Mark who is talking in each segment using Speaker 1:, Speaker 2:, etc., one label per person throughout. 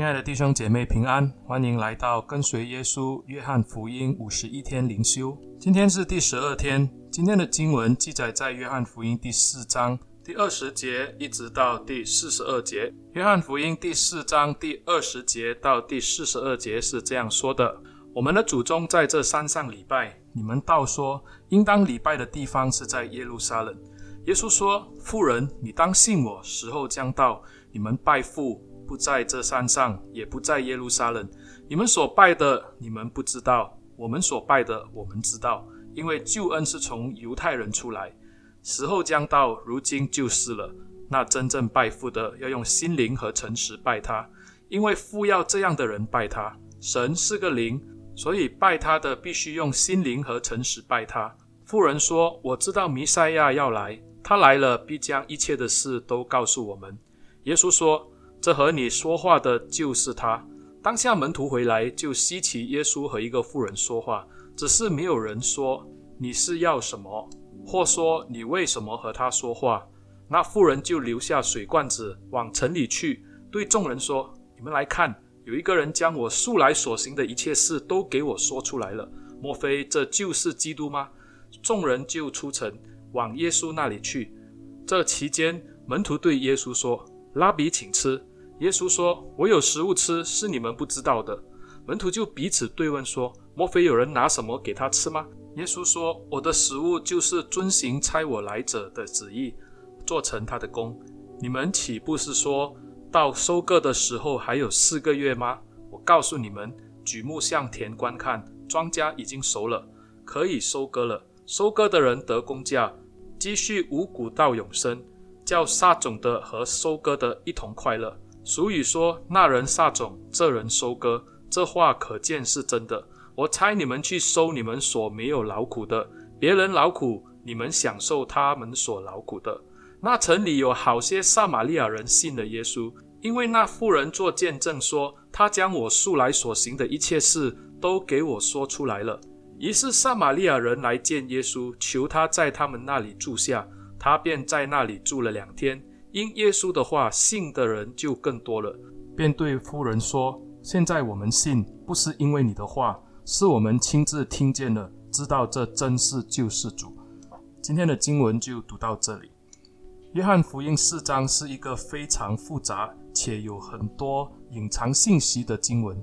Speaker 1: 亲爱的弟兄姐妹平安，欢迎来到跟随耶稣约翰福音五十一天灵修。今天是第十二天，今天的经文记载在约翰福音第四章第二十节一直到第四十二节。约翰福音第四章第二十节到第四十二节是这样说的：我们的祖宗在这山上礼拜，你们倒说应当礼拜的地方是在耶路撒冷。耶稣说：妇人，你当信我，时候将到，你们拜父。不在这山上，也不在耶路撒冷。你们所拜的，你们不知道；我们所拜的，我们知道。因为救恩是从犹太人出来，时候将到，如今就是了。那真正拜父的，要用心灵和诚实拜他，因为父要这样的人拜他。神是个灵，所以拜他的必须用心灵和诚实拜他。富人说：“我知道弥赛亚要来，他来了，必将一切的事都告诉我们。”耶稣说。这和你说话的就是他。当下门徒回来，就稀奇耶稣和一个妇人说话，只是没有人说你是要什么，或说你为什么和他说话。那妇人就留下水罐子，往城里去，对众人说：“你们来看，有一个人将我素来所行的一切事都给我说出来了。莫非这就是基督吗？”众人就出城往耶稣那里去。这期间，门徒对耶稣说：“拉比，请吃。”耶稣说：“我有食物吃，是你们不知道的。”门徒就彼此对问说：“莫非有人拿什么给他吃吗？”耶稣说：“我的食物就是遵行差我来者的旨意，做成他的工。你们岂不是说到收割的时候还有四个月吗？我告诉你们，举目向田观看，庄稼已经熟了，可以收割了。收割的人得工价，积蓄五谷到永生，叫撒种的和收割的一同快乐。”俗语说：“那人撒种，这人收割。”这话可见是真的。我猜你们去收你们所没有劳苦的，别人劳苦，你们享受他们所劳苦的。那城里有好些撒玛利亚人信了耶稣，因为那妇人作见证说：“他将我素来所行的一切事都给我说出来了。”于是撒玛利亚人来见耶稣，求他在他们那里住下，他便在那里住了两天。因耶稣的话，信的人就更多了，便对妇人说：“现在我们信，不是因为你的话，是我们亲自听见了，知道这真是救世主。”今天的经文就读到这里。约翰福音四章是一个非常复杂且有很多隐藏信息的经文。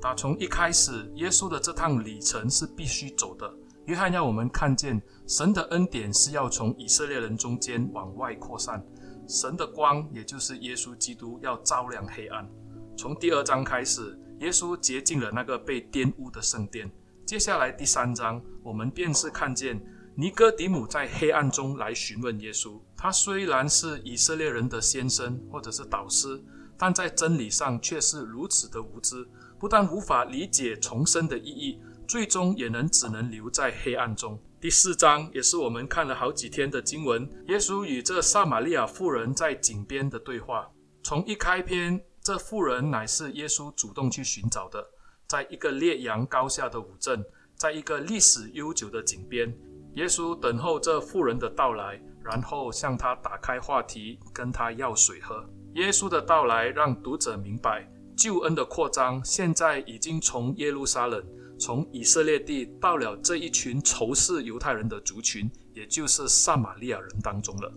Speaker 1: 打从一开始，耶稣的这趟旅程是必须走的。约翰要我们看见，神的恩典是要从以色列人中间往外扩散。神的光，也就是耶稣基督，要照亮黑暗。从第二章开始，耶稣洁净了那个被玷污的圣殿。接下来第三章，我们便是看见尼哥底母在黑暗中来询问耶稣。他虽然是以色列人的先生或者是导师，但在真理上却是如此的无知，不但无法理解重生的意义，最终也能只能留在黑暗中。第四章也是我们看了好几天的经文，耶稣与这撒玛利亚妇人在井边的对话。从一开篇，这妇人乃是耶稣主动去寻找的，在一个烈阳高下的午镇，在一个历史悠久的井边，耶稣等候这妇人的到来，然后向她打开话题，跟她要水喝。耶稣的到来让读者明白，救恩的扩张现在已经从耶路撒冷。从以色列地到了这一群仇视犹太人的族群，也就是撒玛利亚人当中了。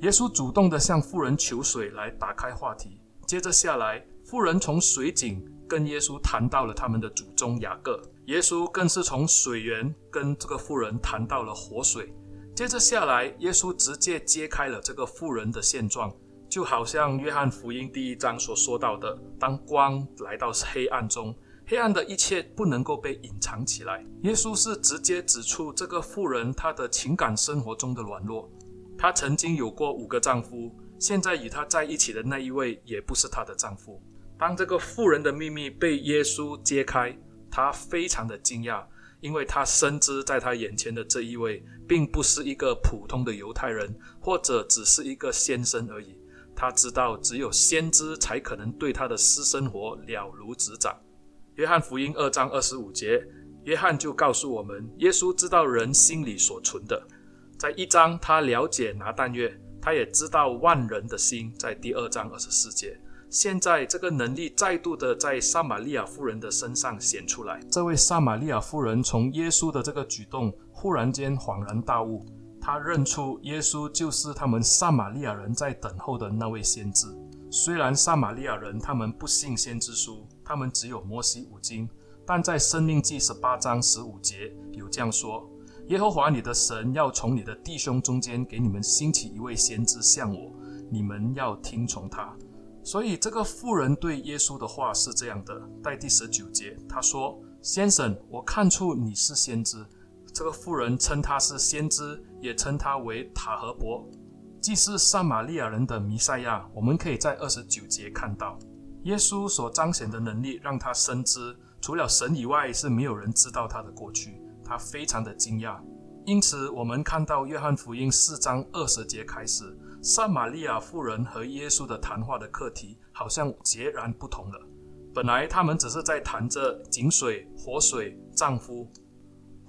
Speaker 1: 耶稣主动地向妇人求水来打开话题。接着下来，妇人从水井跟耶稣谈到了他们的祖宗雅各。耶稣更是从水源跟这个妇人谈到了活水。接着下来，耶稣直接揭开了这个妇人的现状，就好像约翰福音第一章所说到的：当光来到黑暗中。黑暗的一切不能够被隐藏起来。耶稣是直接指出这个妇人她的情感生活中的软弱。她曾经有过五个丈夫，现在与她在一起的那一位也不是她的丈夫。当这个妇人的秘密被耶稣揭开，她非常的惊讶，因为她深知在她眼前的这一位并不是一个普通的犹太人，或者只是一个先生而已。她知道只有先知才可能对她的私生活了如指掌。约翰福音二章二十五节，约翰就告诉我们，耶稣知道人心里所存的。在一章，他了解拿但月，他也知道万人的心。在第二章二十四节，现在这个能力再度的在撒玛利亚夫人的身上显出来。这位撒玛利亚夫人从耶稣的这个举动，忽然间恍然大悟，她认出耶稣就是他们撒玛利亚人在等候的那位先知。虽然撒玛利亚人他们不信先知书，他们只有摩西五经，但在申命记十八章十五节有这样说：耶和华你的神要从你的弟兄中间给你们兴起一位先知像我，你们要听从他。所以这个妇人对耶稣的话是这样的，在第十九节，他说：“先生，我看出你是先知。”这个妇人称他是先知，也称他为塔和伯，既是撒玛利亚人的弥赛亚。我们可以在二十九节看到，耶稣所彰显的能力，让他深知除了神以外是没有人知道他的过去。他非常的惊讶，因此我们看到约翰福音四章二十节开始。撒玛利亚妇人和耶稣的谈话的课题好像截然不同了。本来他们只是在谈着井水、活水、丈夫，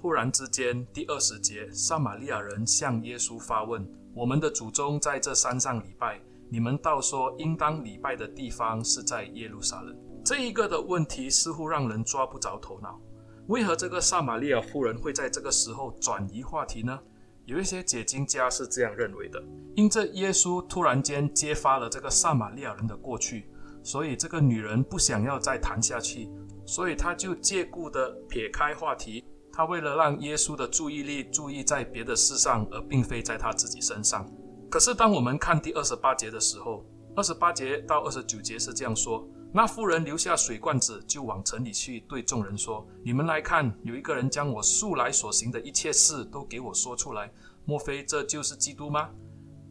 Speaker 1: 忽然之间，第二十节，撒玛利亚人向耶稣发问：“我们的祖宗在这山上礼拜，你们倒说应当礼拜的地方是在耶路撒冷。”这一个的问题似乎让人抓不着头脑。为何这个撒玛利亚妇人会在这个时候转移话题呢？有一些解经家是这样认为的：因这耶稣突然间揭发了这个撒玛利亚人的过去，所以这个女人不想要再谈下去，所以她就借故的撇开话题。他为了让耶稣的注意力注意在别的事上，而并非在他自己身上。可是当我们看第二十八节的时候，二十八节到二十九节是这样说。那妇人留下水罐子，就往城里去，对众人说：“你们来看，有一个人将我素来所行的一切事都给我说出来。莫非这就是基督吗？”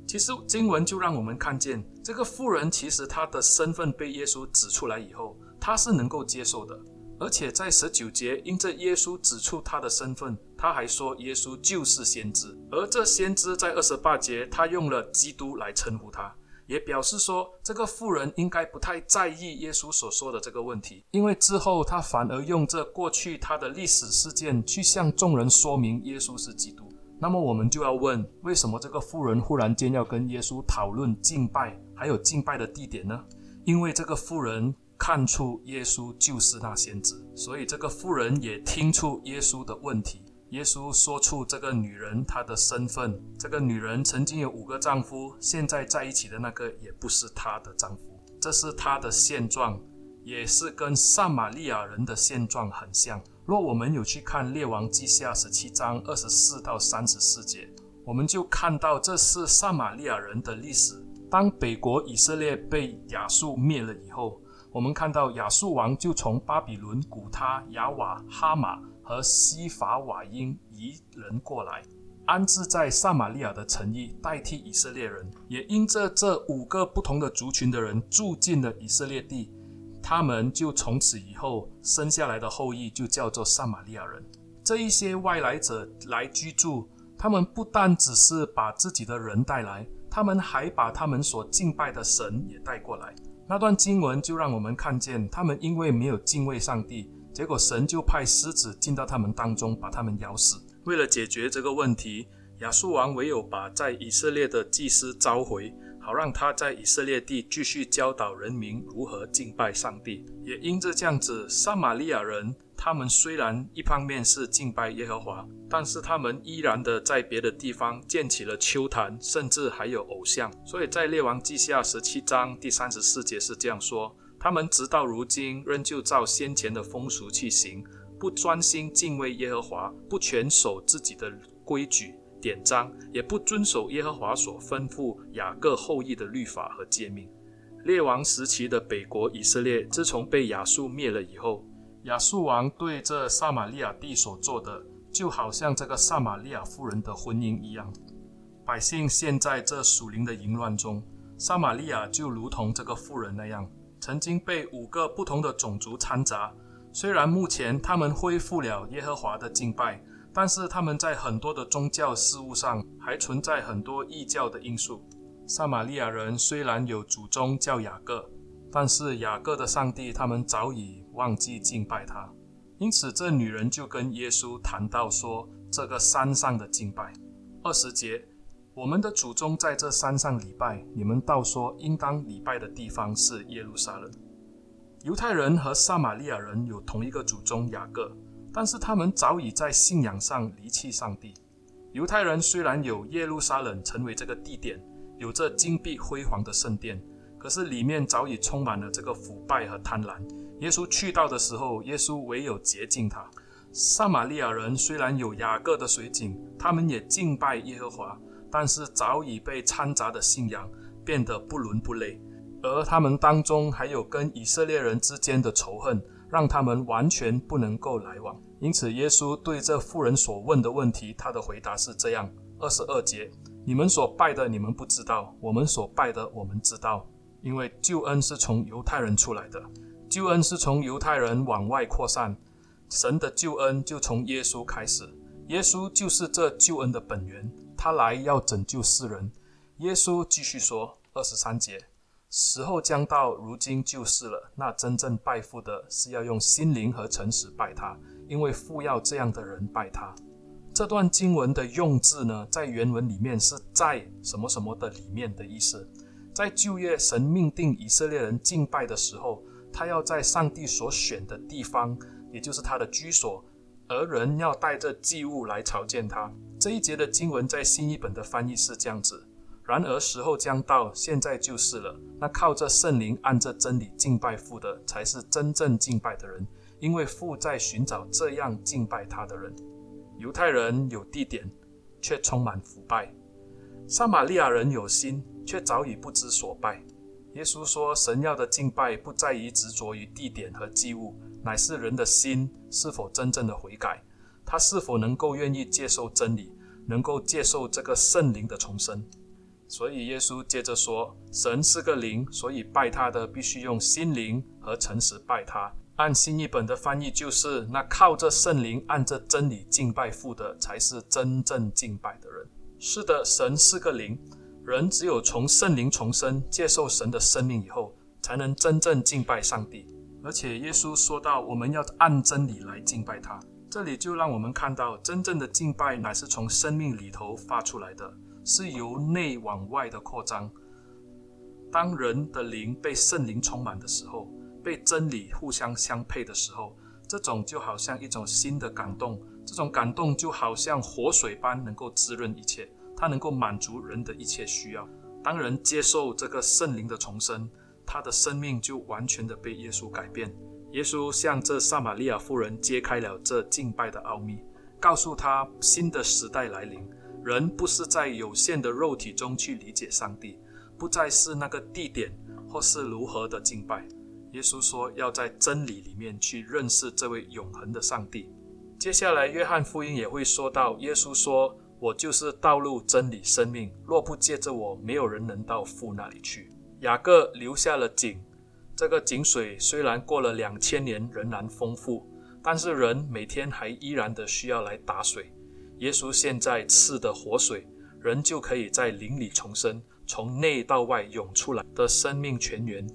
Speaker 1: 其实经文就让我们看见，这个妇人其实她的身份被耶稣指出来以后，她是能够接受的。而且在十九节，因着耶稣指出他的身份，他还说耶稣就是先知。而这先知在二十八节，他用了基督来称呼他。也表示说，这个妇人应该不太在意耶稣所说的这个问题，因为之后他反而用这过去他的历史事件去向众人说明耶稣是基督。那么我们就要问，为什么这个妇人忽然间要跟耶稣讨论敬拜，还有敬拜的地点呢？因为这个妇人看出耶稣就是那先知，所以这个妇人也听出耶稣的问题。耶稣说出这个女人她的身份，这个女人曾经有五个丈夫，现在在一起的那个也不是她的丈夫，这是她的现状，也是跟撒玛利亚人的现状很像。若我们有去看列王记下十七章二十四到三十四节，我们就看到这是撒玛利亚人的历史。当北国以色列被亚述灭了以后，我们看到亚述王就从巴比伦、古他、亚瓦、哈马。和西法瓦因移人过来，安置在撒玛利亚的城邑，代替以色列人。也因着这五个不同的族群的人住进了以色列地，他们就从此以后生下来的后裔就叫做撒玛利亚人。这一些外来者来居住，他们不但只是把自己的人带来，他们还把他们所敬拜的神也带过来。那段经文就让我们看见，他们因为没有敬畏上帝。结果神就派狮子进到他们当中，把他们咬死。为了解决这个问题，亚述王唯有把在以色列的祭司召回，好让他在以色列地继续教导人民如何敬拜上帝。也因着这样子，撒玛利亚人他们虽然一方面是敬拜耶和华，但是他们依然的在别的地方建起了丘坛，甚至还有偶像。所以在列王记下十七章第三十四节是这样说。他们直到如今仍旧照先前的风俗去行，不专心敬畏耶和华，不全守自己的规矩典章，也不遵守耶和华所吩咐雅各后裔的律法和诫命。列王时期的北国以色列，自从被亚述灭了以后，亚述王对这撒玛利亚地所做的，就好像这个撒玛利亚妇人的婚姻一样。百姓陷在这属灵的淫乱中，撒玛利亚就如同这个妇人那样。曾经被五个不同的种族掺杂，虽然目前他们恢复了耶和华的敬拜，但是他们在很多的宗教事务上还存在很多异教的因素。撒玛利亚人虽然有祖宗叫雅各，但是雅各的上帝他们早已忘记敬拜他，因此这女人就跟耶稣谈到说这个山上的敬拜。二十节。我们的祖宗在这山上礼拜，你们倒说应当礼拜的地方是耶路撒冷。犹太人和撒玛利亚人有同一个祖宗雅各，但是他们早已在信仰上离弃上帝。犹太人虽然有耶路撒冷成为这个地点，有着金碧辉煌的圣殿，可是里面早已充满了这个腐败和贪婪。耶稣去到的时候，耶稣唯有洁净他。撒玛利亚人虽然有雅各的水井，他们也敬拜耶和华。但是早已被掺杂的信仰变得不伦不类，而他们当中还有跟以色列人之间的仇恨，让他们完全不能够来往。因此，耶稣对这妇人所问的问题，他的回答是这样：二十二节，你们所拜的，你们不知道；我们所拜的，我们知道，因为救恩是从犹太人出来的，救恩是从犹太人往外扩散，神的救恩就从耶稣开始，耶稣就是这救恩的本源。他来要拯救世人。耶稣继续说：“二十三节，时候将到，如今就是了。那真正拜父的，是要用心灵和诚实拜他，因为父要这样的人拜他。”这段经文的用字呢，在原文里面是在什么什么的里面的意思。在旧约，神命定以色列人敬拜的时候，他要在上帝所选的地方，也就是他的居所。而人要带着祭物来朝见他。这一节的经文在新译本的翻译是这样子：然而时候将到，现在就是了。那靠着圣灵按着真理敬拜父的，才是真正敬拜的人，因为父在寻找这样敬拜他的人。犹太人有地点，却充满腐败；撒玛利亚人有心，却早已不知所拜。耶稣说，神要的敬拜不在于执着于地点和祭物。乃是人的心是否真正的悔改，他是否能够愿意接受真理，能够接受这个圣灵的重生。所以耶稣接着说：“神是个灵，所以拜他的必须用心灵和诚实拜他。”按新译本的翻译就是：“那靠着圣灵按着真理敬拜父的，才是真正敬拜的人。”是的，神是个灵，人只有从圣灵重生，接受神的生命以后，才能真正敬拜上帝。而且耶稣说到，我们要按真理来敬拜他。这里就让我们看到，真正的敬拜乃是从生命里头发出来的，是由内往外的扩张。当人的灵被圣灵充满的时候，被真理互相相配的时候，这种就好像一种新的感动，这种感动就好像活水般能够滋润一切，它能够满足人的一切需要。当人接受这个圣灵的重生，他的生命就完全的被耶稣改变。耶稣向这撒玛利亚妇人揭开了这敬拜的奥秘，告诉他新的时代来临，人不是在有限的肉体中去理解上帝，不再是那个地点或是如何的敬拜。耶稣说要在真理里面去认识这位永恒的上帝。接下来，约翰福音也会说到，耶稣说：“我就是道路、真理、生命，若不借着我，没有人能到父那里去。”雅各留下了井，这个井水虽然过了两千年仍然丰富，但是人每天还依然的需要来打水。耶稣现在赐的活水，人就可以在灵里重生，从内到外涌出来的生命泉源。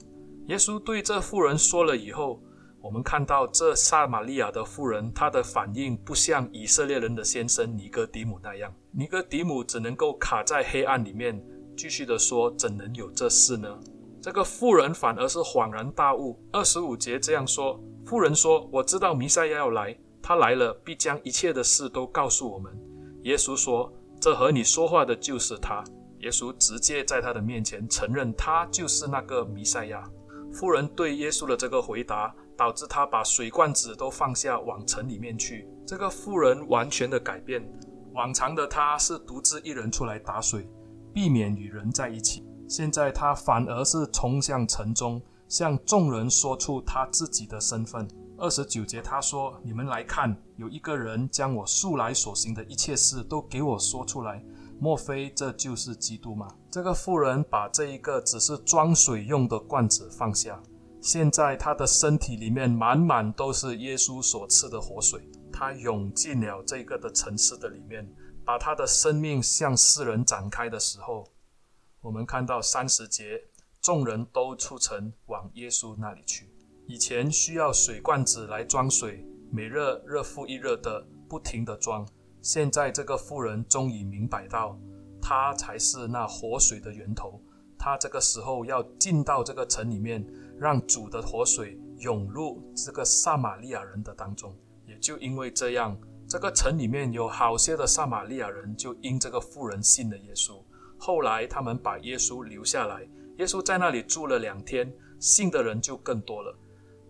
Speaker 1: 耶稣对这妇人说了以后，我们看到这撒玛利亚的妇人，她的反应不像以色列人的先生尼哥底姆那样，尼哥底姆只能够卡在黑暗里面。继续的说，怎能有这事呢？这个妇人反而是恍然大悟。二十五节这样说：妇人说：“我知道弥赛亚要来，他来了，必将一切的事都告诉我们。”耶稣说：“这和你说话的就是他。”耶稣直接在他的面前承认他就是那个弥赛亚。妇人对耶稣的这个回答，导致他把水罐子都放下，往城里面去。这个妇人完全的改变，往常的他是独自一人出来打水。避免与人在一起。现在他反而是冲向城中，向众人说出他自己的身份。二十九节他说：“你们来看，有一个人将我素来所行的一切事都给我说出来。莫非这就是基督吗？”这个妇人把这一个只是装水用的罐子放下，现在他的身体里面满满都是耶稣所赐的活水，他涌进了这个的城市的里面。把他的生命向世人展开的时候，我们看到三十节，众人都出城往耶稣那里去。以前需要水罐子来装水，每日日复一日的不停的装。现在这个妇人终于明白到，他才是那活水的源头。他这个时候要进到这个城里面，让主的活水涌入这个撒玛利亚人的当中。也就因为这样，这个城里面有好些的撒玛利亚人就因这个妇人信了耶稣。后来他们把耶稣留下来，耶稣在那里住了两天，信的人就更多了。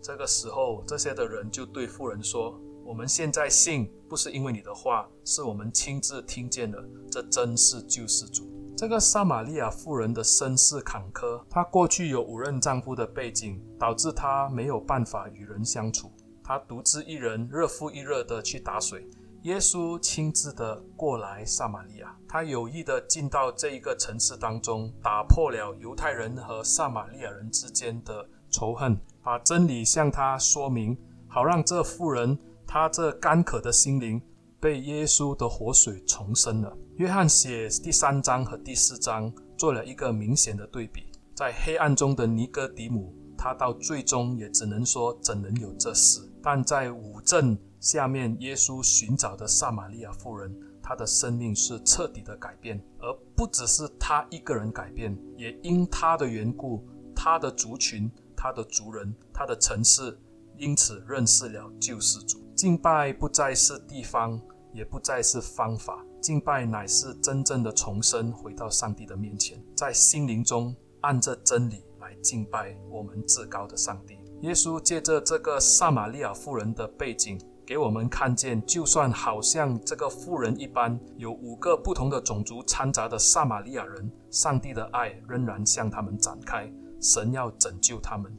Speaker 1: 这个时候，这些的人就对妇人说：“我们现在信，不是因为你的话，是我们亲自听见了。这真是救世主。”这个撒玛利亚妇人的身世坎坷，她过去有五任丈夫的背景，导致她没有办法与人相处。她独自一人，日复一日的去打水。耶稣亲自的过来撒玛利亚，他有意的进到这一个城市当中，打破了犹太人和撒玛利亚人之间的仇恨，把真理向他说明，好让这妇人她这干渴的心灵被耶稣的活水重生了。约翰写第三章和第四章做了一个明显的对比，在黑暗中的尼哥底母，他到最终也只能说怎能有这事？但在五镇。下面，耶稣寻找的撒玛利亚妇人，她的生命是彻底的改变，而不只是她一个人改变，也因她的缘故，她的族群、她的族人、她的城市，因此认识了救世主。敬拜不再是地方，也不再是方法，敬拜乃是真正的重生，回到上帝的面前，在心灵中按着真理来敬拜我们至高的上帝。耶稣借着这个撒玛利亚妇人的背景。给我们看见，就算好像这个妇人一般，有五个不同的种族掺杂的撒玛利亚人，上帝的爱仍然向他们展开。神要拯救他们，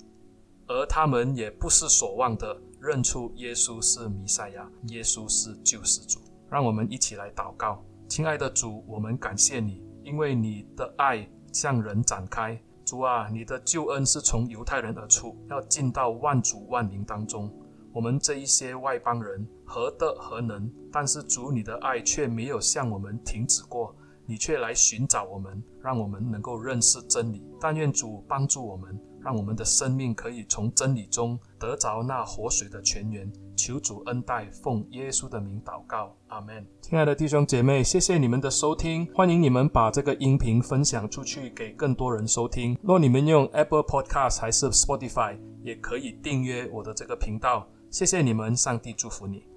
Speaker 1: 而他们也不失所望的认出耶稣是弥赛亚，耶稣是救世主。让我们一起来祷告，亲爱的主，我们感谢你，因为你的爱向人展开。主啊，你的救恩是从犹太人而出，要进到万族万民当中。我们这一些外邦人何德何能？但是主，你的爱却没有向我们停止过，你却来寻找我们，让我们能够认识真理。但愿主帮助我们，让我们的生命可以从真理中得着那活水的泉源。求主恩待，奉耶稣的名祷告，阿门。亲爱的弟兄姐妹，谢谢你们的收听，欢迎你们把这个音频分享出去，给更多人收听。若你们用 Apple Podcast 还是 Spotify，也可以订阅我的这个频道。谢谢你们，上帝祝福你。